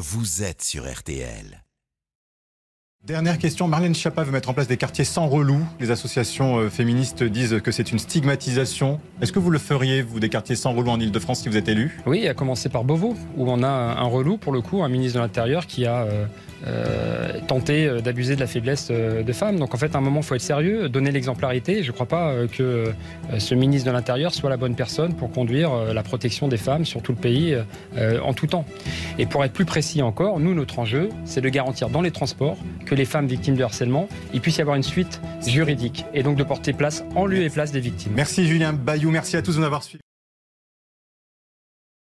vous êtes sur RTL. Dernière question, Marlène Schiappa veut mettre en place des quartiers sans relou. Les associations euh, féministes disent que c'est une stigmatisation. Est-ce que vous le feriez, vous, des quartiers sans relou en Ile-de-France si vous êtes élu Oui, à commencer par Beauvau, où on a un relou, pour le coup, un ministre de l'Intérieur qui a euh, euh, tenter euh, d'abuser de la faiblesse euh, de femmes. Donc en fait, à un moment, il faut être sérieux, donner l'exemplarité. Je ne crois pas que ce ministre de l'Intérieur soit la bonne personne pour conduire la protection des femmes sur tout le pays en tout temps. Et pour être plus précis encore, nous, notre enjeu, c'est de garantir dans les transports que les femmes victimes de harcèlement, il puisse y avoir une suite juridique et donc de porter place en lieu et place des victimes. Merci Julien Bayou, merci à tous de nous avoir suivis.